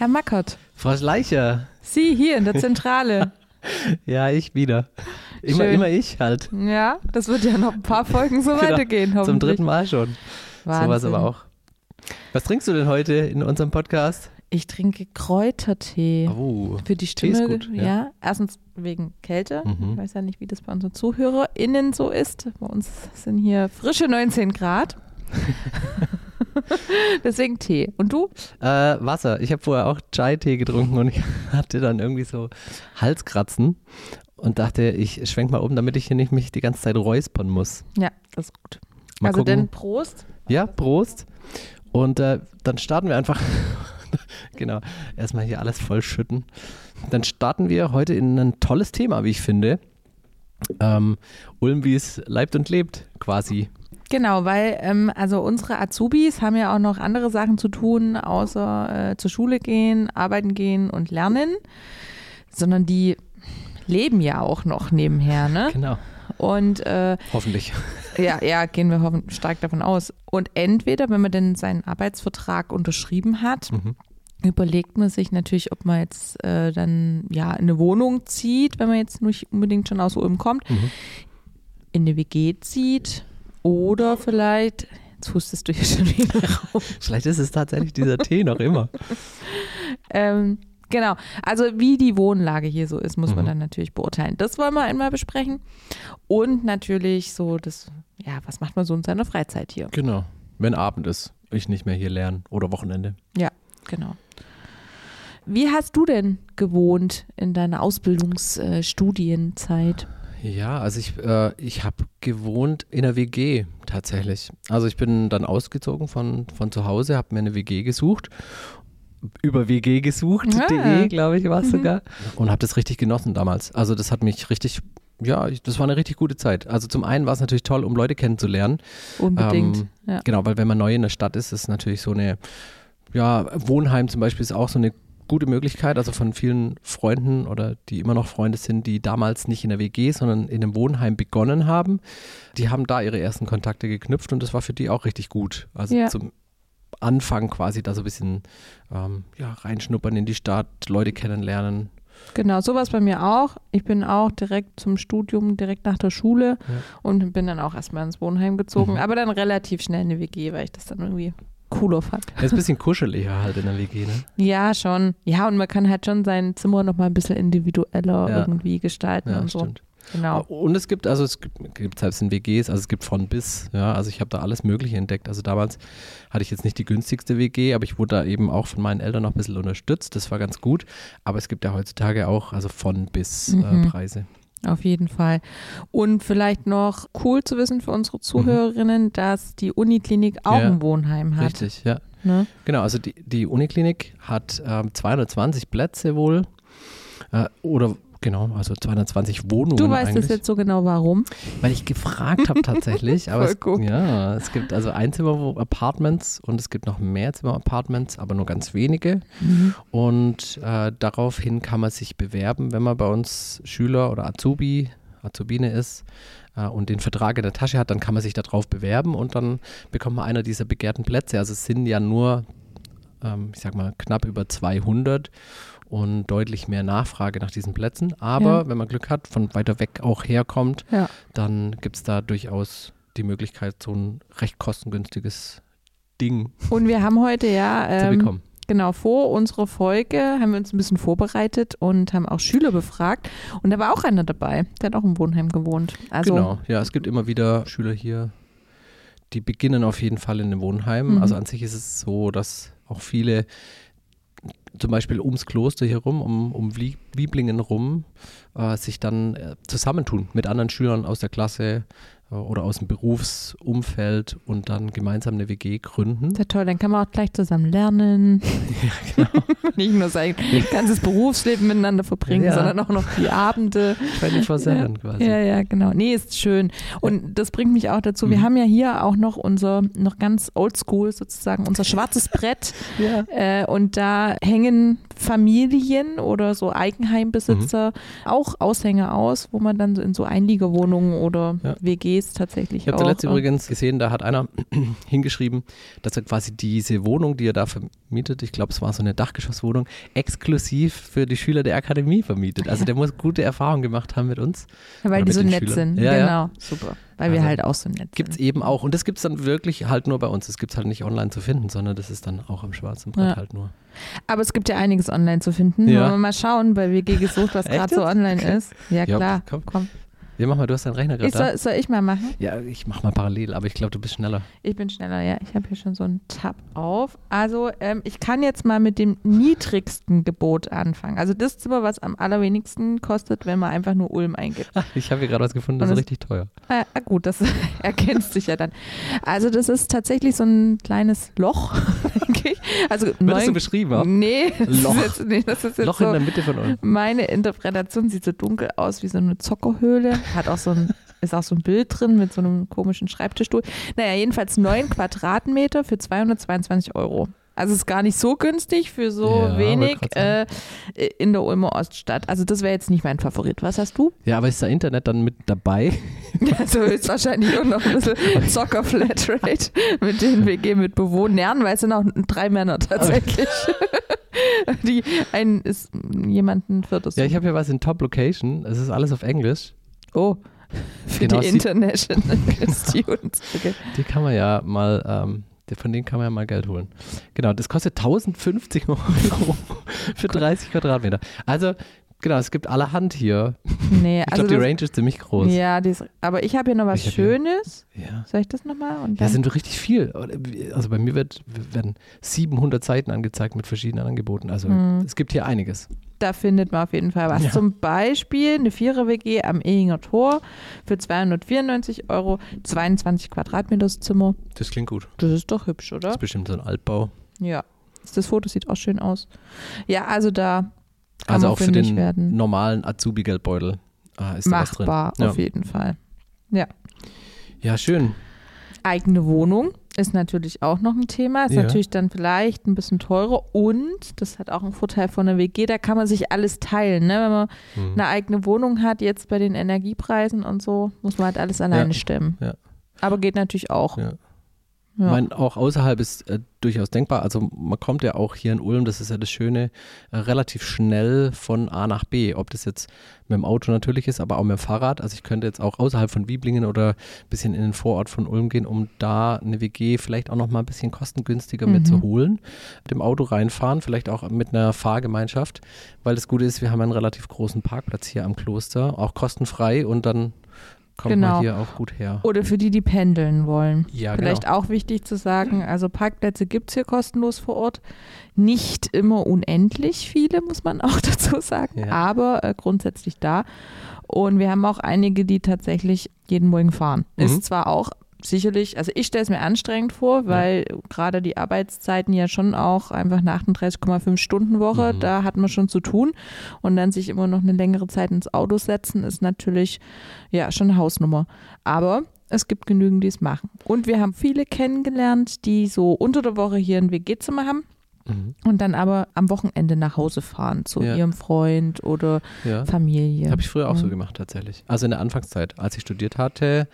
Herr Mackert, Frau Schleicher. Sie hier in der Zentrale. Ja, ich wieder. Immer, Schön. immer ich halt. ja, das wird ja noch ein paar Folgen so weitergehen, hoffentlich. Genau. Zum dritten Mal schon. Wahnsinn. Sowas aber auch. Was trinkst du denn heute in unserem Podcast? Ich trinke Kräutertee. Oh, Für die Tee ist Stimme, gut, ja. ja. Erstens wegen Kälte. Mhm. Ich weiß ja nicht, wie das bei unseren ZuhörerInnen so ist. Bei uns sind hier frische 19 Grad. Deswegen Tee. Und du? Äh, Wasser. Ich habe vorher auch Chai-Tee getrunken und ich hatte dann irgendwie so Halskratzen und dachte, ich schwenk mal um, damit ich hier nicht mich die ganze Zeit räuspern muss. Ja, das ist gut. Mal also gucken. dann Prost. Ja, Prost. Und äh, dann starten wir einfach. genau, erstmal hier alles voll schütten. Dann starten wir heute in ein tolles Thema, wie ich finde. Ähm, Ulm, wie es leibt und lebt, quasi. Genau, weil ähm, also unsere Azubis haben ja auch noch andere Sachen zu tun, außer äh, zur Schule gehen, arbeiten gehen und lernen, sondern die leben ja auch noch nebenher, ne? Genau. Und äh, Hoffentlich. ja, ja, gehen wir hoffen, stark davon aus. Und entweder, wenn man denn seinen Arbeitsvertrag unterschrieben hat, Mhm. überlegt man sich natürlich, ob man jetzt äh, dann ja in eine Wohnung zieht, wenn man jetzt nicht unbedingt schon aus Ulm kommt, Mhm. in eine WG zieht oder vielleicht, jetzt hustest du hier schon wieder raus. Vielleicht ist es tatsächlich dieser Tee noch immer. Ähm, genau, also wie die Wohnlage hier so ist, muss man Mhm. dann natürlich beurteilen. Das wollen wir einmal besprechen. Und natürlich so das, ja, was macht man so in seiner Freizeit hier? Genau. Wenn Abend ist, ich nicht mehr hier lernen oder Wochenende. Ja, genau. Wie hast du denn gewohnt in deiner Ausbildungsstudienzeit? Ja, also ich, äh, ich habe gewohnt in einer WG tatsächlich. Also ich bin dann ausgezogen von, von zu Hause, habe mir eine WG gesucht. Über WG gesucht.de, Ah. glaube ich, war es Mhm. sogar. Und habe das richtig genossen damals. Also das hat mich richtig, ja, das war eine richtig gute Zeit. Also zum einen war es natürlich toll, um Leute kennenzulernen. Unbedingt. Ähm, ja. Genau, weil wenn man neu in der Stadt ist, ist natürlich so eine, ja, Wohnheim zum Beispiel ist auch so eine gute Möglichkeit, also von vielen Freunden oder die immer noch Freunde sind, die damals nicht in der WG, sondern in einem Wohnheim begonnen haben. Die haben da ihre ersten Kontakte geknüpft und das war für die auch richtig gut. Also Ja. zum Anfang quasi da so ein bisschen ähm, ja, reinschnuppern in die Stadt, Leute kennenlernen. Genau, sowas bei mir auch. Ich bin auch direkt zum Studium, direkt nach der Schule und bin dann auch erstmal ins Wohnheim gezogen, Mhm. aber dann relativ schnell in eine WG, weil ich das dann irgendwie cooler fand. Ja, ist ein bisschen kuscheliger halt in der WG, ne? Ja, schon. Ja, und man kann halt schon sein Zimmer nochmal ein bisschen individueller Ja. irgendwie gestalten Ja, und so. stimmt. Genau. Und es gibt, also es gibt, gibt selbst in WGs, also es gibt von bis, ja, also ich habe da alles Mögliche entdeckt. Also damals hatte ich jetzt nicht die günstigste WG, aber ich wurde da eben auch von meinen Eltern noch ein bisschen unterstützt. Das war ganz gut. Aber es gibt ja heutzutage auch, also von bis Mhm. äh, Preise. Auf jeden Fall. Und vielleicht noch cool zu wissen für unsere Zuhörerinnen, dass die Uniklinik auch Ja. ein Wohnheim hat. Richtig, ja. Ne? Genau, also die, die Uniklinik hat ähm, 220 Plätze wohl. Äh, oder genau, also 220 Wohnungen Du weißt das jetzt so genau warum. Weil ich gefragt habe tatsächlich, aber es, gut. ja, es gibt also Einzimmer-Apartments und es gibt noch Mehrzimmer-Apartments, aber nur ganz wenige. Und äh, daraufhin kann man sich bewerben, wenn man bei uns Schüler oder Azubi, Azubine ist äh, und den Vertrag in der Tasche hat, dann kann man sich darauf bewerben und dann bekommt man einer dieser begehrten Plätze. Also es sind ja nur, ähm, ich sag mal, knapp über 200 und deutlich mehr Nachfrage nach diesen Plätzen. Aber Ja. wenn man Glück hat, von weiter weg auch herkommt, Ja. dann gibt es da durchaus die Möglichkeit, so ein recht kostengünstiges Ding Und wir haben heute ja ähm, bekommen. Genau, vor unserer Folge haben wir uns ein bisschen vorbereitet und haben auch Schüler befragt. Und da war auch einer dabei, der hat auch im Wohnheim gewohnt. Also, genau, ja, es gibt immer wieder Schüler hier, die beginnen auf jeden Fall in einem Wohnheim. Mhm. Also an sich ist es so, dass auch viele zum Beispiel ums Kloster hier rum, um, um Wie- Wieblingen rum, äh, sich dann äh, zusammentun mit anderen Schülern aus der Klasse oder aus dem Berufsumfeld und dann gemeinsam eine WG gründen. Sehr toll, dann kann man auch gleich zusammen lernen. Ja, genau. Nicht nur sein ganzes Berufsleben miteinander verbringen, Ja. sondern auch noch die Abende. 24-7 quasi. Ja, ja, genau. Nee, ist schön. Und das bringt mich auch dazu, wir Mhm. haben ja hier auch noch unser, noch ganz oldschool sozusagen, unser schwarzes Brett. Ja. Äh, und da hängen Familien oder so Eigenheimbesitzer auch Aushänge aus, wo man dann in so Einliegerwohnungen oder Ja. WGs tatsächlich Ich habe auch. zuletzt äh, übrigens gesehen, da hat einer hingeschrieben, dass er quasi diese Wohnung, die er da vermietet, ich glaube, es war so eine Dachgeschosswohnung, exklusiv für die Schüler der Akademie vermietet. Also der muss gute Erfahrungen gemacht haben mit uns. weil oder die so nett Schülern. sind. Ja, ja. genau, super. Weil wir Also, halt auch so nett Gibt es sind. eben auch. Und das gibt es dann wirklich halt nur bei uns. Das gibt es halt nicht online zu finden, sondern das ist dann auch am schwarzen Brett Ja. halt nur. Aber es gibt ja einiges online zu finden. Ja. Wollen wir mal schauen bei WG gesucht, was gerade so online ist. Ja, Ja, klar. komm. komm. Ja, mach mal, du hast deinen Rechner gerade da. soll, soll ich mal machen? Ja, ich mach mal parallel, aber ich glaube, du bist schneller. Ich bin schneller, ja. Ich habe hier schon so einen Tab auf. Also, ähm, ich kann jetzt mal mit dem niedrigsten Gebot anfangen. Also das Zimmer, was am allerwenigsten kostet, wenn man einfach nur Ulm eingibt. Ah, ich habe hier gerade was gefunden, das Und ist das- richtig teuer. Ah, ah, gut, das erkennst sich ja dann. Also das ist tatsächlich so ein kleines Loch. Also Wird das so neun, beschrieben? Ja? nee, das Loch. ist jetzt, nee, das ist jetzt Loch in so der Mitte von euch. meine Interpretation. Sieht so dunkel aus wie so eine Zockerhöhle. Hat auch so ein, ist auch so ein Bild drin mit so einem komischen Schreibtischstuhl. Naja, jedenfalls neun Quadratmeter für 222 Euro. Also ist gar nicht so günstig für so Ja, wenig äh, in der Ulmer Oststadt. Also das wäre jetzt nicht mein Favorit. Was hast du? Ja, aber ist da Internet dann mit dabei? Also ist wahrscheinlich auch noch ein bisschen Zocker-Flatrate mit den WG-Mitbewohnern, weil es sind auch drei Männer tatsächlich. Die einen ist jemanden viertes. Ja, ich habe hier was in Top Location. Es ist alles auf Englisch. oh, für Genau, die International Students. Okay. Die kann man ja mal, ähm, von denen kann man ja mal Geld holen. Genau, das kostet 1050 Euro für 30 Quadratmeter. Also, genau, es gibt allerhand hier. Nee, Ich also glaube, die Range ist ziemlich groß. Ja, ist, aber ich habe hier noch was Ich hab hier- Schönes. Ja. Soll ich das nochmal? Ja, sind richtig viel. Also bei mir wird, werden 700 Seiten angezeigt mit verschiedenen Angeboten. Also Hm. es gibt hier einiges. Da findet man auf jeden Fall was. Ja. Zum Beispiel eine Vierer-WG am Ehinger Tor für 294 Euro, 22 Quadratmeter das Zimmer. Das klingt gut. Das ist doch hübsch, Das oder? ist bestimmt so ein Altbau. Ja. Das Foto sieht auch schön aus. Ja, also da kann also man auch für den werden. normalen Azubi-Geldbeutel ah, ist da was drin. Machbar, Ja. auf jeden Fall. Ja, schön. Eigene Wohnung ist natürlich auch noch ein Thema. Ist Ja. natürlich dann vielleicht ein bisschen teurer und das hat auch einen Vorteil von der WG, da kann man sich alles teilen. Ne? Wenn man Hm. eine eigene Wohnung hat, jetzt bei den Energiepreisen und so, muss man halt alles alleine stemmen. Ja. Aber geht natürlich auch. Ja. Ja. Ich meine, auch außerhalb ist äh, durchaus denkbar. Also man kommt ja auch hier in Ulm, das ist ja das Schöne, äh, relativ schnell von A nach B. Ob das jetzt mit dem Auto natürlich ist, aber auch mit dem Fahrrad. Also ich könnte jetzt auch außerhalb von Wieblingen oder ein bisschen in den Vorort von Ulm gehen, um da eine WG vielleicht auch noch mal ein bisschen kostengünstiger Mhm. mitzuholen. Mit dem Auto reinfahren, vielleicht auch mit einer Fahrgemeinschaft. Weil das Gute ist, wir haben einen relativ großen Parkplatz hier am Kloster, auch kostenfrei und dann kommt Genau. hier auch gut her. Oder für die, die pendeln wollen. Ja, Vielleicht genau. auch wichtig zu sagen, also Parkplätze gibt es hier kostenlos vor Ort. Nicht immer unendlich viele, muss man auch dazu sagen, Ja. aber äh, grundsätzlich da. Und wir haben auch einige, die tatsächlich jeden Morgen fahren. Mhm. Ist zwar auch sicherlich, also ich stelle es mir anstrengend vor, weil gerade die Arbeitszeiten ja schon auch einfach eine 38,5 Stunden Woche, Mhm. da hat man schon zu tun. Und dann sich immer noch eine längere Zeit ins Auto setzen, ist natürlich ja schon eine Hausnummer. Aber es gibt genügend, die es machen. Und wir haben viele kennengelernt, die so unter der Woche hier ein WG-Zimmer haben Mhm. und dann aber am Wochenende nach Hause fahren zu Ja. ihrem Freund oder Ja. Familie. Habe ich früher auch so Mhm. gemacht, tatsächlich. Also in der Anfangszeit, als ich studiert hatte,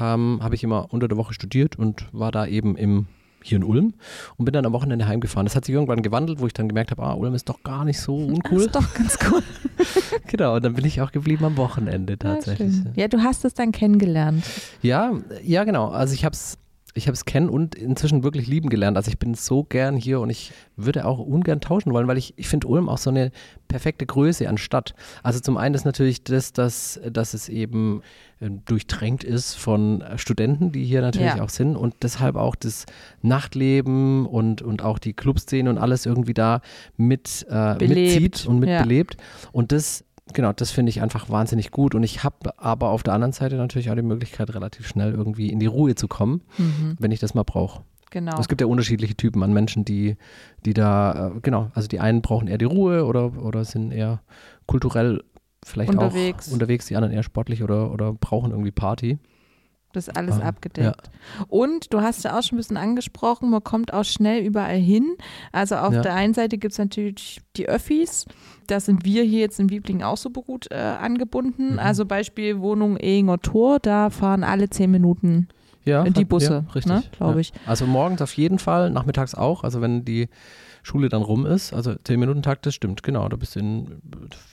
ähm, habe ich immer unter der Woche studiert und war da eben im, hier in Ulm und bin dann am Wochenende heimgefahren. Das hat sich irgendwann gewandelt, wo ich dann gemerkt habe, ah, Ulm ist doch gar nicht so Das uncool. ist doch ganz cool. genau, und dann bin ich auch geblieben am Wochenende tatsächlich. Ja, ja, du hast es dann kennengelernt. Ja, ja, genau. Also ich habe es ich habe es kennen und inzwischen wirklich lieben gelernt. Also ich bin so gern hier und ich würde auch ungern tauschen wollen, weil ich, ich finde Ulm auch so eine perfekte Größe an Stadt. Also zum einen ist natürlich das, dass, dass es eben äh, durchtränkt ist von Studenten, die hier natürlich Ja. auch sind und deshalb auch das Nachtleben und, und auch die Clubszene und alles irgendwie da mit äh, mitzieht und Ja. mitbelebt. Und das Genau, das finde ich einfach wahnsinnig gut. Und ich habe aber auf der anderen Seite natürlich auch die Möglichkeit, relativ schnell irgendwie in die Ruhe zu kommen, Mhm, wenn ich das mal brauche. genau. Es gibt ja unterschiedliche Typen an Menschen, die, die da, äh, genau, also die einen brauchen eher die Ruhe oder, oder sind eher kulturell vielleicht Unterwegs. auch unterwegs, die anderen eher sportlich oder, oder brauchen irgendwie Party. Das ist alles Ah, abgedeckt. Und du hast ja auch schon ein bisschen angesprochen, man kommt auch schnell überall hin. Also auf Ja. der einen Seite gibt es natürlich die Öffis. Da sind wir hier jetzt in Wieblingen auch super gut äh, angebunden. Mhm. Also Beispiel Wohnung Ehinger Tor, da fahren alle zehn Minuten Ja, die Busse, ja, richtig, ne, glaub ja. ich. Also morgens auf jeden Fall, nachmittags auch. Also wenn die Schule dann rum ist, also 10 Minuten Takt, das stimmt, genau. Da bist du in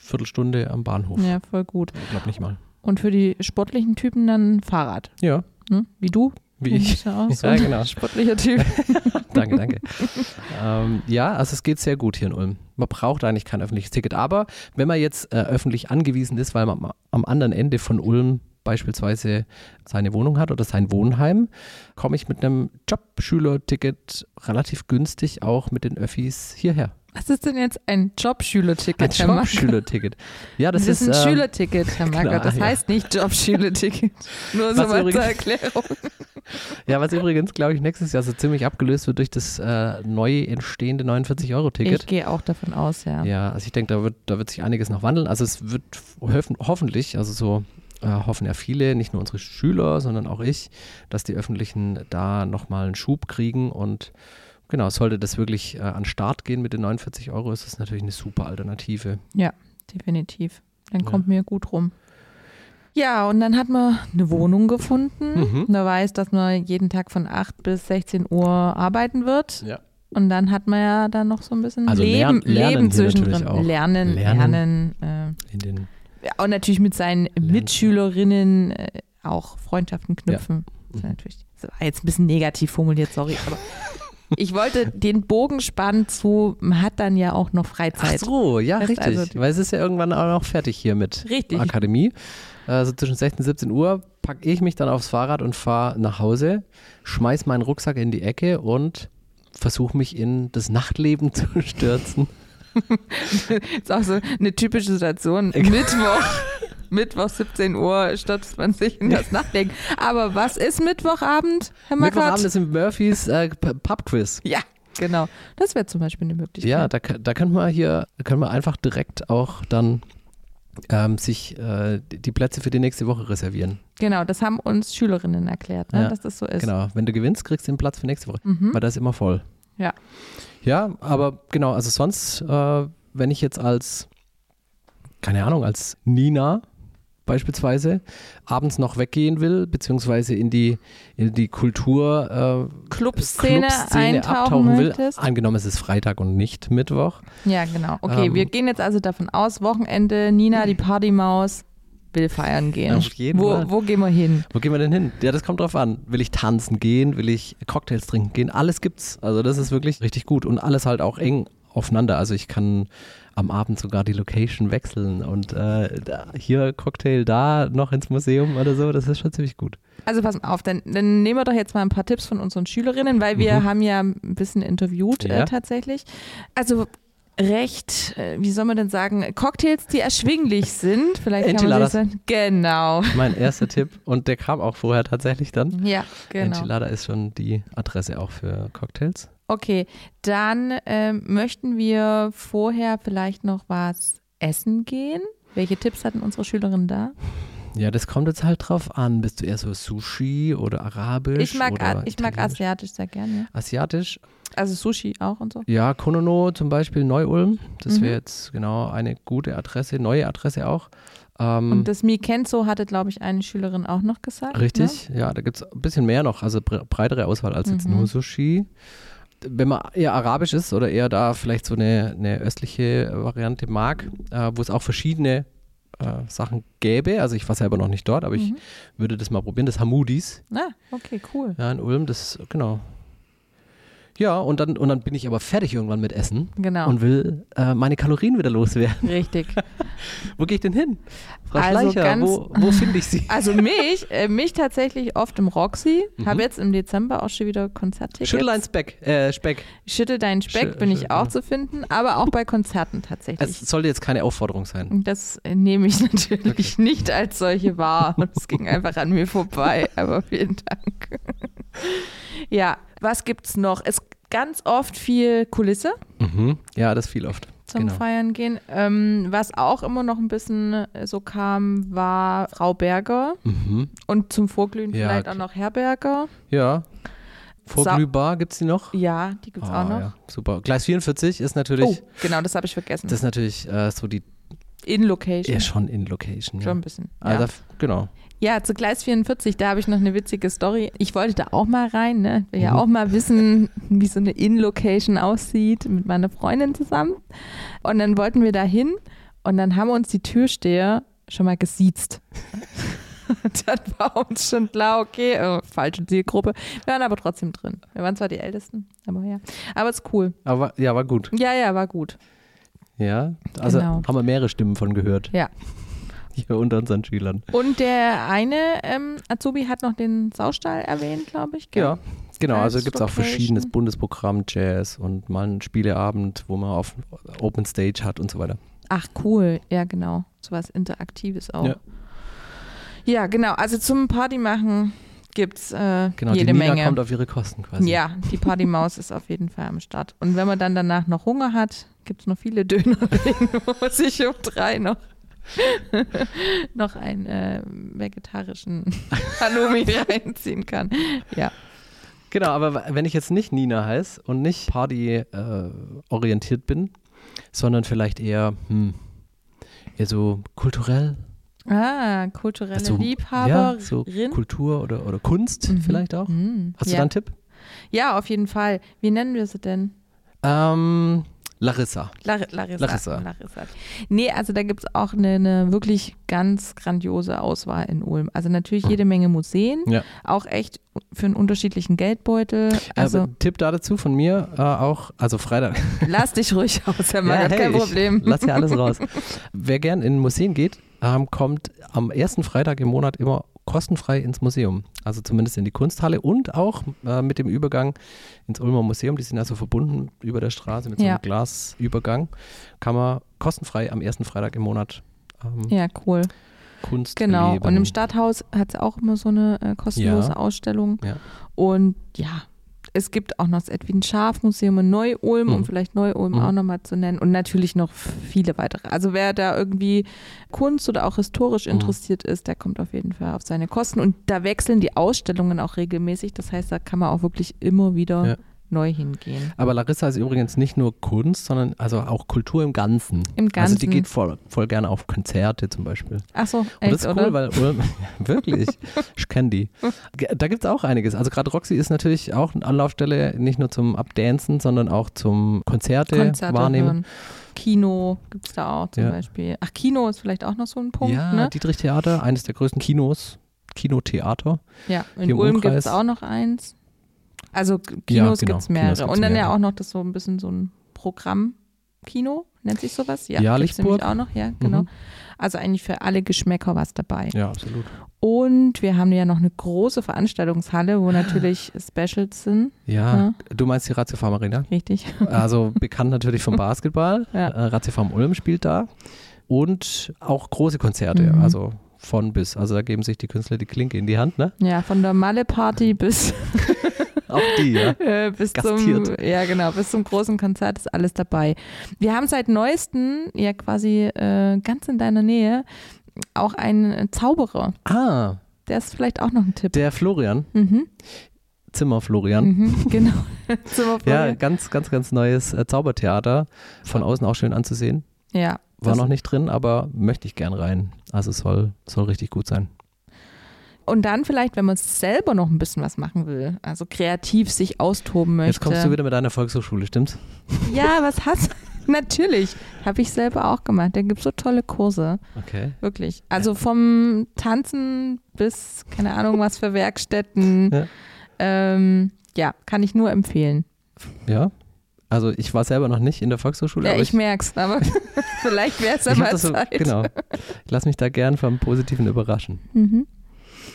Viertelstunde am Bahnhof. Ja, voll gut. Ich glaube nicht mal. Und für die sportlichen Typen dann Fahrrad. Ja, Ne? Wie du. wie ich. Ja, so Ja, genau. sportlicher Typ. danke, danke. ähm, ja, also es geht sehr gut hier in Ulm. Man braucht eigentlich kein öffentliches Ticket. Aber wenn man jetzt äh, öffentlich angewiesen ist, weil man am anderen Ende von Ulm beispielsweise seine Wohnung hat oder sein Wohnheim, komme ich mit einem Jobschülerticket relativ günstig auch mit den Öffis hierher. Was ist denn jetzt ein Jobschülerticket, Ein Herr? Jobschülerticket. Ja, das, Das, ist ein äh, Schülerticket, Herr Macker. klar, das ja. heißt nicht Jobschülerticket. Nur so Was mal übrigens- zur Erklärung. Ja, was übrigens, glaube ich, nächstes Jahr so ziemlich abgelöst wird durch das äh, neu entstehende 49-Euro-Ticket. Ich gehe auch davon aus, ja. Ja, also ich denke, da wird, da wird sich einiges noch wandeln. Also es wird hoffen, hoffentlich, also so äh, hoffen ja viele, nicht nur unsere Schüler, sondern auch ich, dass die Öffentlichen da nochmal einen Schub kriegen und genau, sollte das wirklich äh, an Start gehen mit den 49 Euro, ist das natürlich eine super Alternative. Definitiv. Dann Ja. kommt mir gut rum. Ja, und dann hat man eine Wohnung gefunden. Mhm. Man weiß, dass man jeden Tag von 8 bis 16 Uhr arbeiten wird. Ja. Und dann hat man ja dann noch so ein bisschen Also Leben, lern- lernen Leben zwischendrin. auch. Lernen, Lernen. lernen. äh, In den, Ja, und natürlich mit seinen Lernen. Mitschülerinnen äh, auch Freundschaften knüpfen. Das, ist Mhm. natürlich, das war jetzt ein bisschen negativ formuliert, sorry. Aber ich wollte den Bogen spannen zu, man hat dann ja auch noch Ach Freizeit. so, ja, Das richtig. also- Weil es ist ja irgendwann auch noch fertig hier mit Richtig. Akademie. Also zwischen 16 und 17 Uhr packe ich mich dann aufs Fahrrad und fahre nach Hause, schmeiß meinen Rucksack in die Ecke und versuche mich in das Nachtleben zu stürzen. ist auch so eine typische Situation. Mittwoch. Mittwoch 17 Uhr man sich in das Nachdenken. Aber was ist Mittwochabend, Herr Mackert? Mittwochabend ist im Murphys äh, Pub-Quiz. Ja, genau. Das wäre zum Beispiel eine Möglichkeit. Ja, da, da können wir hier, können wir einfach direkt auch dann ähm, sich äh, die die Plätze für die nächste Woche reservieren. Genau, das haben uns Schülerinnen erklärt, ne, Ja, dass das so ist. Genau, wenn du gewinnst, kriegst du den Platz für nächste Woche. Mhm. weil da ist immer voll. Ja. Ja, aber genau, also sonst, äh, wenn ich jetzt als, keine Ahnung, als Nina beispielsweise abends noch weggehen will, beziehungsweise in die, in die Kultur äh, Clubszene Clubszene eintauchen abtauchen will, möchtest. angenommen es ist Freitag und nicht Mittwoch. Ja, genau. Okay, Ähm, wir gehen jetzt also davon aus, Wochenende, Nina, die Partymaus, will feiern gehen. Auf jeden wo, Fall. wo gehen wir hin? Wo gehen wir denn hin? Ja, das kommt drauf an. Will ich tanzen gehen? Will ich Cocktails trinken gehen? Alles gibt's. Also das ist wirklich richtig gut und alles halt auch eng aufeinander. Also ich kann am Abend sogar die Location wechseln und äh, da, hier Cocktail, da noch ins Museum oder so. Das ist schon ziemlich gut. Also pass mal auf, dann, dann nehmen wir doch jetzt mal ein paar Tipps von unseren Schülerinnen, weil wir Mhm. haben ja ein bisschen interviewt Ja. äh, tatsächlich. Also recht, äh, wie soll man denn sagen, Cocktails, die erschwinglich sind. Vielleicht kann man Enchiladas. sagen. Genau. Mein erster Tipp und der kam auch vorher tatsächlich dann. Ja, genau. Enchilada ist schon die Adresse auch für Cocktails. Okay, dann ähm, möchten wir vorher vielleicht noch was essen gehen. Welche Tipps hatten unsere Schülerinnen da? Ja, das kommt jetzt halt drauf an. Bist du eher so Sushi oder Arabisch? Ich mag, oder ich mag asiatisch sehr gerne. Asiatisch Also Sushi auch und so. Ja, Konono zum Beispiel, Neu-Ulm. Das Mhm. wäre jetzt genau eine gute Adresse, neue Adresse auch. Ähm, Und das Mikenzo hatte, glaube ich, eine Schülerin auch noch gesagt. Ne? richtig, ja, da gibt es ein bisschen mehr noch, also bre breitere Auswahl als jetzt Mhm. nur Sushi. Wenn man eher arabisch ist oder eher da vielleicht so eine, eine östliche Variante mag, äh, wo es auch verschiedene äh, Sachen gäbe, also ich war selber noch nicht dort, aber ich Mhm. würde das mal probieren, das Hamudis, Ah, okay, cool. ja, in Ulm, das, genau. Ja, und dann, und dann bin ich aber fertig irgendwann mit Essen Genau. und will äh, meine Kalorien wieder loswerden. Richtig. Wo gehe ich denn hin? Frau Also Schleicher, wo, wo finde ich Sie? Also mich, äh, mich tatsächlich oft im Roxy. Mhm. Habe jetzt im Dezember auch schon wieder Konzerttickets. Schüttel ein Speck, äh, Speck. Schüttel deinen Speck Schü- bin ich auch ja. zu finden, aber auch bei Konzerten tatsächlich. Es sollte jetzt keine Aufforderung sein. Das äh, nehme ich natürlich nicht als solche wahr. Es ging einfach an mir vorbei, aber vielen Dank. ja, was gibt's noch? Es ganz oft viel Kulisse. Mhm. Ja, das viel oft. zum Genau. Feiern gehen. Ähm, was auch immer noch ein bisschen äh, so kam, war Frau Berger Mhm. und zum Vorglühen Ja, vielleicht okay. auch noch Herberger. Ja. Vorglühbar gibt es die noch? Ja, die gibt es Ah, auch noch. Ja, super. Gleis 44 ist natürlich, Oh, genau, das habe ich vergessen. das ist natürlich äh, so die, In Location. ja, schon in Location. Schon Ja. ein bisschen. Also, genau. Ja, zu Gleis 44, da habe ich noch eine witzige Story. Ich wollte da auch mal rein, ne? Will ja auch mal wissen, wie so eine In-Location aussieht mit meiner Freundin zusammen. Und dann wollten wir da hin und dann haben uns die Türsteher schon mal gesiezt. dann war uns schon klar, okay, äh, falsche Zielgruppe. Wir waren aber trotzdem drin. Wir waren zwar die Ältesten, aber ja. Aber ist cool. Aber ja, war gut. Ja, ja, war gut. Ja, also Genau. haben wir mehrere Stimmen von gehört. Ja. Hier unter unseren Schülern. Und der eine ähm, Azubi hat noch den Saustall erwähnt, glaube ich. gell? Ja, genau. Also Als gibt es auch verschiedenes Bundesprogramm, Jazz und mal einen Spieleabend, wo man auf Open Stage hat und so weiter. Ach cool, ja genau. So was Interaktives auch. Ja. Ja, genau. Also zum Party machen gibt's äh, Genau, jede die Nina Menge. kommt auf ihre Kosten quasi. ja, die Partymaus ist auf jeden Fall am Start. Und wenn man dann danach noch Hunger hat, gibt es noch viele Dönerläden, wo man sich um drei noch, noch einen äh, vegetarischen Halloumi reinziehen kann. Ja. Genau, aber wenn ich jetzt nicht Nina heiße und nicht Party-orientiert bin, sondern vielleicht eher, hm, eher so kulturell, Ah, kulturelle also, Liebhaberin. ja, so Kultur oder, oder Kunst Mhm. vielleicht auch. Mhm. Hast ja. du da einen Tipp? Ja, auf jeden Fall. Wie nennen wir sie denn? Ähm, Larissa. Lar Larissa. Larissa. Larissa. Nee, also da gibt es auch eine, eine wirklich ganz grandiose Auswahl in Ulm. Also natürlich jede Menge Museen, Ja. auch echt für einen unterschiedlichen Geldbeutel. Also aber Tipp da dazu von mir äh, auch, also Freitag. lass dich ruhig aus, Herr Mann, Ja, hey, kein Problem. Lass ja alles raus. Wer gern in Museen geht, ähm, kommt am ersten Freitag im Monat immer kostenfrei ins Museum. Also zumindest in die Kunsthalle und auch äh, mit dem Übergang ins Ulmer Museum. Die sind also verbunden über der Straße mit so einem Ja. Glasübergang. Kann man kostenfrei am ersten Freitag im Monat ähm, Ja, cool. Kunst Genau. erleben. Und im Stadthaus hat es auch immer so eine äh, kostenlose Ja. Ausstellung. Ja. Und ja, es gibt auch noch das Edwin Scharf Museum in Neu-Ulm, um Mhm. vielleicht Neu-Ulm Mhm. auch nochmal zu nennen. Und natürlich noch viele weitere. Also wer da irgendwie Kunst oder auch historisch Mhm. interessiert ist, der kommt auf jeden Fall auf seine Kosten. Und da wechseln die Ausstellungen auch regelmäßig. Das heißt, da kann man auch wirklich immer wieder Ja. Neu hingehen. Aber Larissa ist übrigens nicht nur Kunst, sondern also auch Kultur im Ganzen. Im Also die Ganzen. geht voll, voll gerne auf Konzerte zum Beispiel. Ach so, Und echt, das ist oder? cool, weil Ulm, wirklich, ich kenne die. Da gibt es auch einiges. Also gerade Roxy ist natürlich auch eine Anlaufstelle, nicht nur zum Abdancen, sondern auch zum Konzerte, Konzerte wahrnehmen. hören. Kino gibt es da auch zum Ja. Beispiel. Ach, Kino ist vielleicht auch noch so ein Punkt, ja, ne? Dietrich Theater, eines der größten Kinos, Kinotheater. Ja, in Ulm gibt es auch noch eins. Also K- Ja, Kinos genau, gibt es mehrere. Kinos gibt's Und dann ja mehrere. auch noch das so ein bisschen so ein Programmkino, nennt sich sowas? Ja, Ja, Lichtburg. auch noch, ja, genau. Mhm. Also eigentlich für alle Geschmäcker was dabei. Ja, absolut. Und wir haben ja noch eine große Veranstaltungshalle, wo natürlich Specials sind, Ja, Ja. du meinst die Ratio Farm Arena? richtig? Also bekannt natürlich vom Basketball. Ja. Äh, Ratio Farm Ulm spielt da. Und auch große Konzerte, Mhm. also von bis. Also da geben sich die Künstler die Klinke in die Hand, ne? Ja, von der Malle-Party bis, Auch die, ja. äh, bis zum Gastiert. ja genau, bis zum großen Konzert ist alles dabei. Wir haben seit neuestem ja quasi äh, ganz in deiner Nähe auch einen Zauberer. Ah, Der ist vielleicht auch noch ein Tipp. der Florian, Mhm. Zimmer Florian. Mhm, genau. Zimmer Ja, Florian. ganz, ganz, ganz neues äh, Zaubertheater. Von außen auch schön anzusehen. ja. War noch nicht drin, aber möchte ich gern rein. Also es soll, soll richtig gut sein. Und dann vielleicht, wenn man selber noch ein bisschen was machen will, also kreativ sich austoben möchte. Jetzt kommst du wieder mit deiner Volkshochschule, stimmt's? Ja, was hast Natürlich. Habe ich selber auch gemacht. Da gibt es so tolle Kurse. Okay. Wirklich. Also vom Tanzen bis, keine Ahnung, was für Werkstätten. Ja. Ähm, ja, kann ich nur empfehlen. Ja. Also ich war selber noch nicht in der Volkshochschule, Ja, aber ich merk's, aber vielleicht wäre es ja ich mal das so, Zeit. genau. Ich lasse mich da gern vom Positiven überraschen. Mhm.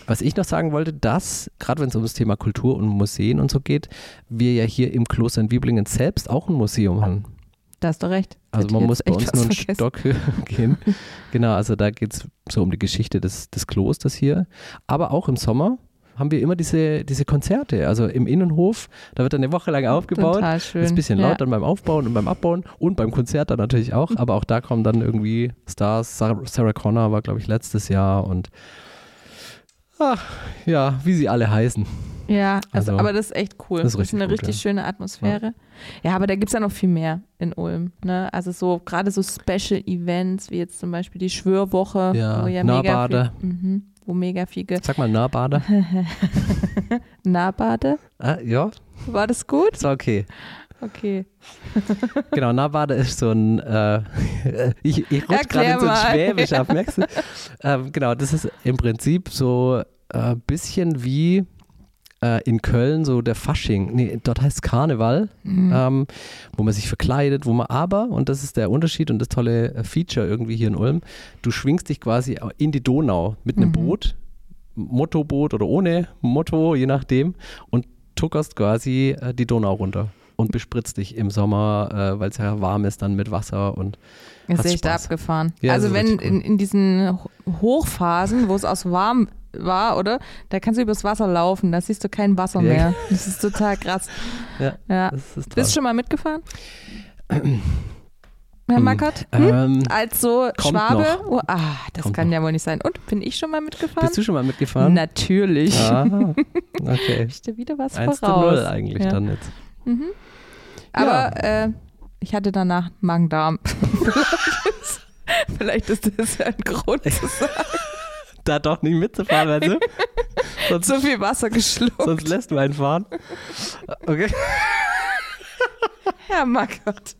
Was ich noch sagen wollte, dass, gerade wenn es um das Thema Kultur und Museen und so geht, wir ja hier im Kloster in Wiblingen selbst auch ein Museum haben. Da hast du recht. Also man muss bei uns nur einen vergessen. Stock gehen. Genau, also da geht es so um die Geschichte des, des Klosters hier. Aber auch im Sommer haben wir immer diese, diese Konzerte. Also im Innenhof, da wird dann eine Woche lang aufgebaut. Total schön. Ist ein bisschen laut ja. dann beim Aufbauen und beim Abbauen und beim Konzert dann natürlich auch. Aber auch da kommen dann irgendwie Stars. Sarah, Sarah Connor war, glaube ich, letztes Jahr und ach, ja, wie sie alle heißen. Ja, also, Also, aber das ist echt cool. das ist Das ist, eine gut, richtig ja. schöne Atmosphäre. Ja, aber da gibt es ja noch viel mehr in Ulm. Ne? Also so gerade so Special Events, wie jetzt zum Beispiel die Schwörwoche, Ja, wo ja Nahbade. mega viel, mhm, wo mega viel Sag mal Nahbade. Nahbade. ah, ja, War das gut? ist okay. Okay. Genau, Nahbade ist so ein, äh, ich, ich rutsche gerade so ein. Schwäbisch ab, merkst du? Ähm, genau, das ist im Prinzip so ein bisschen wie äh, in Köln so der Fasching. Nee, dort heißt es Karneval, Mhm. ähm, wo man sich verkleidet, wo man aber, und das ist der Unterschied und das tolle äh, Feature irgendwie hier in Ulm, du schwingst dich quasi in die Donau mit einem Mhm. Boot, Motorboot oder ohne Motto, je nachdem, und tuckerst quasi äh, die Donau runter und bespritzt dich im Sommer, äh, weil es ja warm ist, dann mit Wasser und Das ist echt abgefahren. Ja, also wenn in, in diesen Ho- Hochphasen, wo es aus warm war, oder? Da kannst du übers Wasser laufen, da siehst du kein Wasser Ja. mehr. Das ist total krass. Ja, Ja. Bist du schon mal mitgefahren? Herr Hm. Mackert? Hm? ähm, Als so Schwabe? Oh, ah, das Kommt kann noch. ja wohl nicht sein. Und bin ich schon mal mitgefahren? bist du schon mal mitgefahren? Natürlich. Ah, okay. Ich dir wieder was 1 zu voraus. 0 eigentlich Ja. dann jetzt. Mhm. Aber äh, ich hatte danach Magen-Darm. Vielleicht ist das ja ein Grund zu sagen. Da doch nicht mitzufahren, weißt du? sonst, So viel Wasser geschluckt. sonst lässt du einen fahren. Okay. Herr Mackert.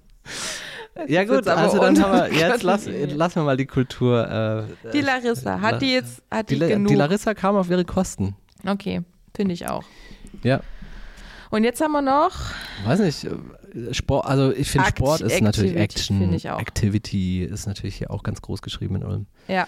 Ja gut, also dann haben wir, jetzt lass, lassen wir mal die Kultur. Äh, Die Larissa, hat die jetzt hat die, die, genug? die Larissa kam auf ihre Kosten. okay, finde ich auch. Ja, Und jetzt haben wir noch, weiß nicht, Sport, also ich finde Sport ist natürlich Activity, Action, finde ich auch. Activity ist natürlich hier auch ganz groß geschrieben in Ulm. ja.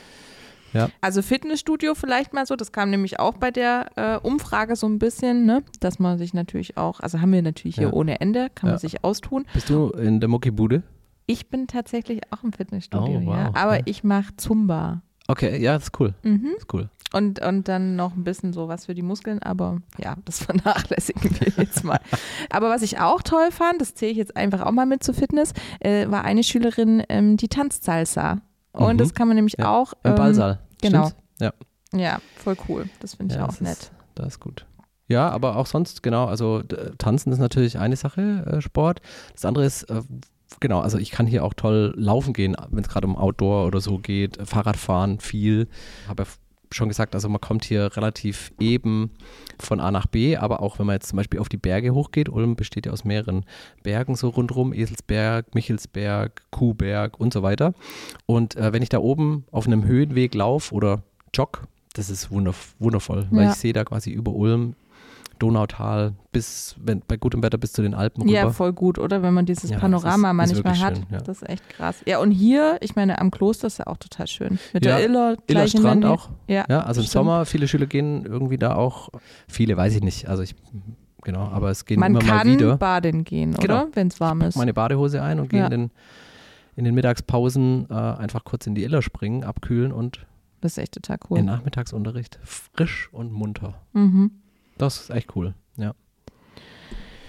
Ja. Also Fitnessstudio vielleicht mal so, das kam nämlich auch bei der äh, Umfrage so ein bisschen, ne? dass man sich natürlich auch, also haben wir natürlich hier Ja. ohne Ende, kann Ja. man sich austun. Bist du in der Muckibude? Ich bin tatsächlich auch im Fitnessstudio, Oh, wow. aber ich mache Zumba. Okay, ja, das ist cool. Mhm. Das ist cool. Und, und dann noch ein bisschen so was für die Muskeln, aber ja, das vernachlässigen wir jetzt mal. aber was ich auch toll fand, das zähle ich jetzt einfach auch mal mit zur Fitness, äh, war eine Schülerin, ähm, die tanzt Salsa. Und Mhm. das kann man nämlich Ja, auch. Im ähm, Ballsaal. genau. Stimmt's? Ja. Ja, voll cool. Das finde ich Ja, auch das nett. Ist, das ist gut. Ja, aber auch sonst, genau, also Tanzen ist natürlich eine Sache, äh, Sport. Das andere ist, äh, genau, also ich kann hier auch toll laufen gehen, wenn es gerade um Outdoor oder so geht, Fahrradfahren viel. Habe ja schon gesagt, also man kommt hier relativ eben von A nach B, aber auch wenn man jetzt zum Beispiel auf die Berge hochgeht, Ulm besteht ja aus mehreren Bergen so rundherum, Eselsberg, Michelsberg, Kuhberg und so weiter. Und äh, wenn ich da oben auf einem Höhenweg laufe oder jogg, das ist wunderv wundervoll, weil Ja. ich sehe da quasi über Ulm, Donautal bis, wenn, bei gutem Wetter bis zu den Alpen rüber. Ja, voll gut, oder? Wenn man dieses Ja, Panorama ist- ist manchmal wirklich hat. schön, ja. Das ist echt krass. Ja, und hier, ich meine, am Kloster ist ja auch total schön. Mit Ja, der Iller gleich Iller Strand auch. Ja, Ja, also im stimmt. Sommer, viele Schüler gehen irgendwie da auch, viele weiß ich nicht, also ich, genau, aber es gehen Man immer mal kann wieder. baden gehen, Genau. oder? Wenn es warm ist. meine Badehose ein und gehe in, den, in den Mittagspausen äh, einfach kurz in die Iller springen, abkühlen und Das ist echt total cool. Nachmittagsunterricht frisch und munter. Mhm. Das ist echt cool. Ja.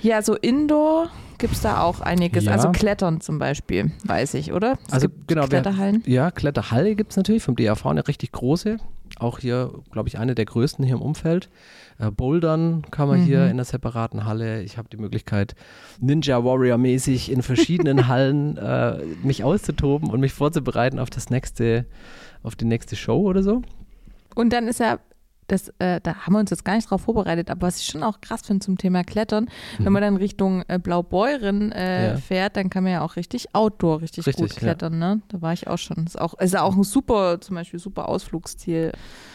Ja, so Indoor gibt es da auch einiges. Ja. Also Klettern zum Beispiel, weiß ich, oder? Es Also genau, wir- Kletterhallen. Ja, Kletterhalle gibt es natürlich vom DAV eine richtig große. Auch hier, glaube ich, eine der größten hier im Umfeld. Äh, Bouldern kann man hier Mhm. in einer separaten Halle. Ich habe die Möglichkeit, Ninja Warrior-mäßig in verschiedenen Hallen äh, mich auszutoben und mich vorzubereiten auf das nächste, auf die nächste Show oder so. Und dann ist ja, das, äh, da haben wir uns jetzt gar nicht drauf vorbereitet, aber was ich schon auch krass finde zum Thema Klettern, wenn man dann Richtung äh, Blaubeuren äh, Mhm. Ja. fährt, dann kann man ja auch richtig Outdoor richtig, Richtig, gut ja. klettern, ne? Da war ich auch schon. Ist auch, ist auch ein super, zum Beispiel super Ausflugsziel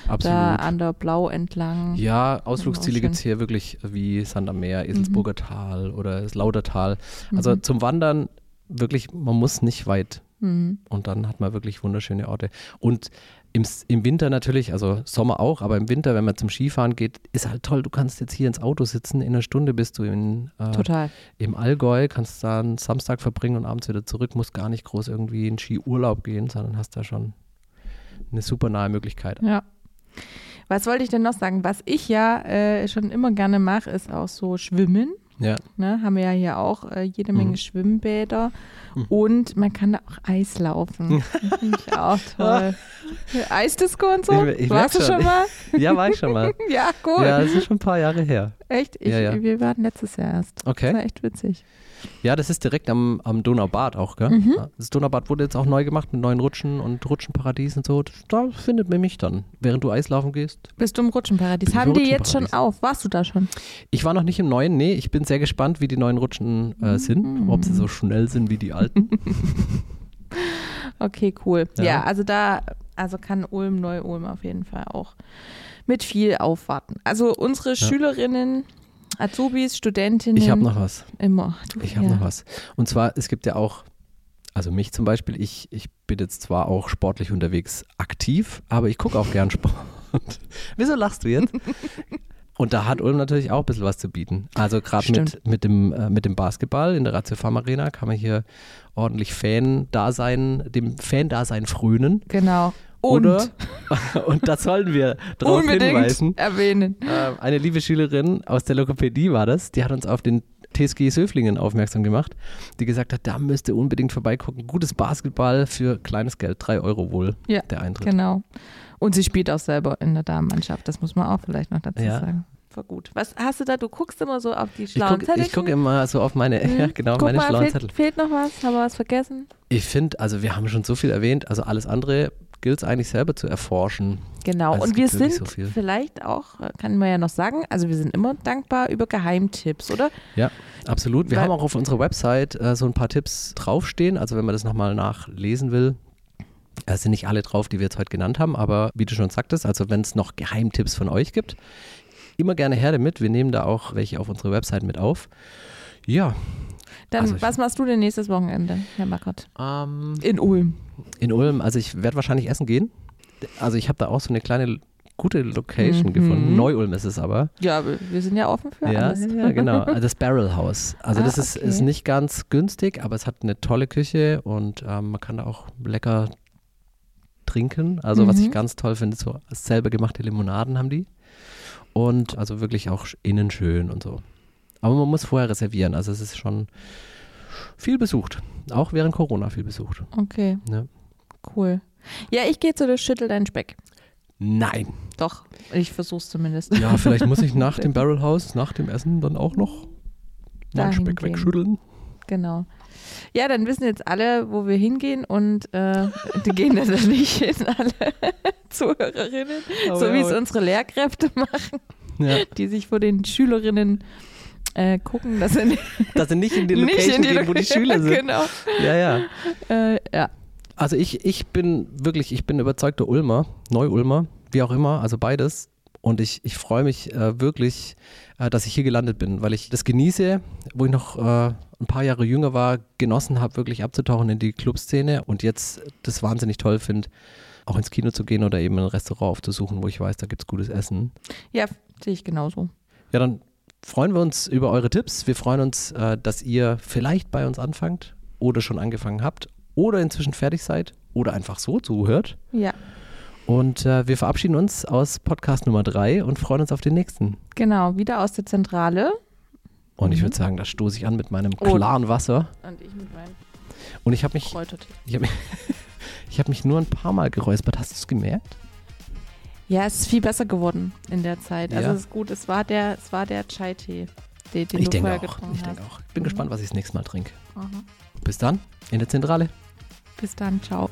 Absolut. da an der Blau entlang. Ja, Ausflugsziele gibt es hier wirklich wie Sand am Meer, Eselsburger Tal oder das Laudertal. Also Mhm. zum Wandern wirklich, man muss nicht weit Mhm. und dann hat man wirklich wunderschöne Orte. Und im, im Winter natürlich, also Sommer auch, aber im Winter, wenn man zum Skifahren geht, ist halt toll. Du kannst jetzt hier ins Auto sitzen, in einer Stunde bist du in, äh, Total. im Allgäu, kannst da einen Samstag verbringen und abends wieder zurück, musst gar nicht groß irgendwie in Skiurlaub gehen, sondern hast da schon eine super nahe Möglichkeit. Ja. Was wollte ich denn noch sagen? Was ich ja äh, schon immer gerne mache, ist auch so Schwimmen. Ja. Ne, haben wir ja hier auch äh, jede Menge Mhm. Schwimmbäder Mhm. und man kann da auch Eis laufen. Das Finde ich auch toll. Eisdisco und so? Ich- ich Warst du schon schon. mal? Ja, war ich schon mal. ja, cool. Ja, das ist schon ein paar Jahre her. Echt? Ich, Ja, ja. Wir waren letztes Jahr erst. Das Okay. war echt witzig. Ja, das ist direkt am, am Donaubad auch, gell? Mhm. Das Donaubad wurde jetzt auch neu gemacht mit neuen Rutschen und Rutschenparadies und so. Da findet man mich dann, während du Eislaufen gehst. Bist du im Rutschenparadies? Haben im die jetzt schon Rutschenparadies. auf? Warst du da schon? Ich war noch nicht im neuen, nee, ich bin sehr gespannt, wie die neuen Rutschen Mhm. äh, sind, ob sie so schnell sind wie die alten. Okay, cool. Ja, Ja. also da, also kann Ulm, Neu-Ulm auf jeden Fall auch mit viel aufwarten. Also unsere Schülerinnen, Azubis, Studentinnen. Ich habe noch was. immer. Du, Ich habe ja. noch was. Und zwar, es gibt ja auch, also mich zum Beispiel, ich, ich bin jetzt zwar auch sportlich unterwegs aktiv, aber ich gucke auch gern Sport. Wieso lachst du jetzt? Und da hat Ulm natürlich auch ein bisschen was zu bieten. Also gerade mit, mit, dem, äh, mit dem Basketball in der Ratio Farm Arena kann man hier ordentlich Fan-Dasein, dem Fan-Dasein frönen. Genau. Und Oder, und da sollen wir darauf hinweisen, erwähnen. äh, eine liebe Schülerin aus der Logopädie war das, die hat uns auf den TSG Söflingen aufmerksam gemacht, die gesagt hat, da müsst ihr unbedingt vorbeigucken. Gutes Basketball für kleines Geld, drei Euro wohl Ja, der Eintritt. Genau. Und sie spielt auch selber in der Damenmannschaft. Das muss man auch vielleicht noch dazu Ja. sagen. War gut. Was hast du da? Du guckst immer so auf die Ich schlauen gucke Zettelchen. guck immer so auf meine, Mhm. ja, genau, Guck meine mal, schlauen fehlt, Zettel. fehlt noch was? Haben wir was vergessen? Ich finde, also wir haben schon so viel erwähnt, also alles andere gilt es eigentlich selber zu erforschen. Genau. Also Und wir sind so viel. vielleicht auch, äh, kann man ja noch sagen, also wir sind immer dankbar über Geheimtipps, oder? Ja, absolut. Wir Weil- haben auch auf unserer Website äh, so ein paar Tipps draufstehen. Also wenn man das nochmal nachlesen will, es sind nicht alle drauf, die wir jetzt heute genannt haben, aber wie du schon sagtest, also wenn es noch Geheimtipps von euch gibt, immer gerne her damit. Wir nehmen da auch welche auf unsere Website mit auf. Ja. Dann, Also was machst du denn nächstes Wochenende, Herr Mackert? Ähm, In Ulm. in Ulm, also ich werde wahrscheinlich essen gehen. Also ich habe da auch so eine kleine gute Location Mhm. gefunden. Neu-Ulm ist es aber. Ja, wir sind ja offen für Ja, alles. ja, genau. Also Das Barrel House. Also Ah, das ist, okay. ist nicht ganz günstig, aber es hat eine tolle Küche und ähm, man kann da auch lecker trinken. Also was Mhm. ich ganz toll finde, so selber gemachte Limonaden haben die. Und also wirklich auch innen schön und so. Aber man muss vorher reservieren. Also es ist schon viel besucht. Auch während Corona viel besucht. Okay, Ja. cool. Ja, ich gehe zu der Schüttel dein Speck. Nein. Doch, ich versuch's zumindest. Ja, vielleicht muss ich nach dem Barrel House, nach dem Essen dann auch noch meinen Speck gehen. wegschütteln. Genau. Ja, dann wissen jetzt alle, wo wir hingehen und äh, die gehen natürlich in alle Zuhörerinnen, Oh so ja, wie es unsere Lehrkräfte machen, Ja. die sich vor den Schülerinnen äh, gucken, dass sie nicht, Dass sie nicht in die Location in die gehen, wo die Schüler sind. Genau. Ja, ja. Äh, ja. Also ich, ich bin wirklich, ich bin überzeugter Ulmer, Neu-Ulmer, wie auch immer, also beides. Und ich, ich freue mich äh, wirklich, äh, dass ich hier gelandet bin, weil ich das genieße, wo ich noch äh, ein paar Jahre jünger war, genossen habe, wirklich abzutauchen in die Clubszene und jetzt das wahnsinnig toll finde, auch ins Kino zu gehen oder eben ein Restaurant aufzusuchen, wo ich weiß, da gibt es gutes Essen. ja, sehe ich genauso. Ja, dann freuen wir uns über eure Tipps. Wir freuen uns, äh, dass ihr vielleicht bei uns anfangt oder schon angefangen habt oder inzwischen fertig seid oder einfach so zuhört. Ja, Und äh, wir verabschieden uns aus Podcast Nummer drei und freuen uns auf den nächsten. genau. Wieder aus der Zentrale. Und ich Mhm. würde sagen, da stoße ich an mit meinem Oh. klaren Wasser. Und ich mit meinem Und ich habe mich, Kräutertee. ich habe mich, ich habe mich nur ein paar Mal geräuspert. Hast du es gemerkt? Ja, es ist viel besser geworden in der Zeit. Also Ja. es ist gut, es war der, es war der Chai-Tee, den, den ich du denke vorher auch. getrunken Ich hast. denke auch. Ich bin Mhm. gespannt, was ich das nächste Mal trinke. Aha. Bis dann in der Zentrale. Bis dann, ciao.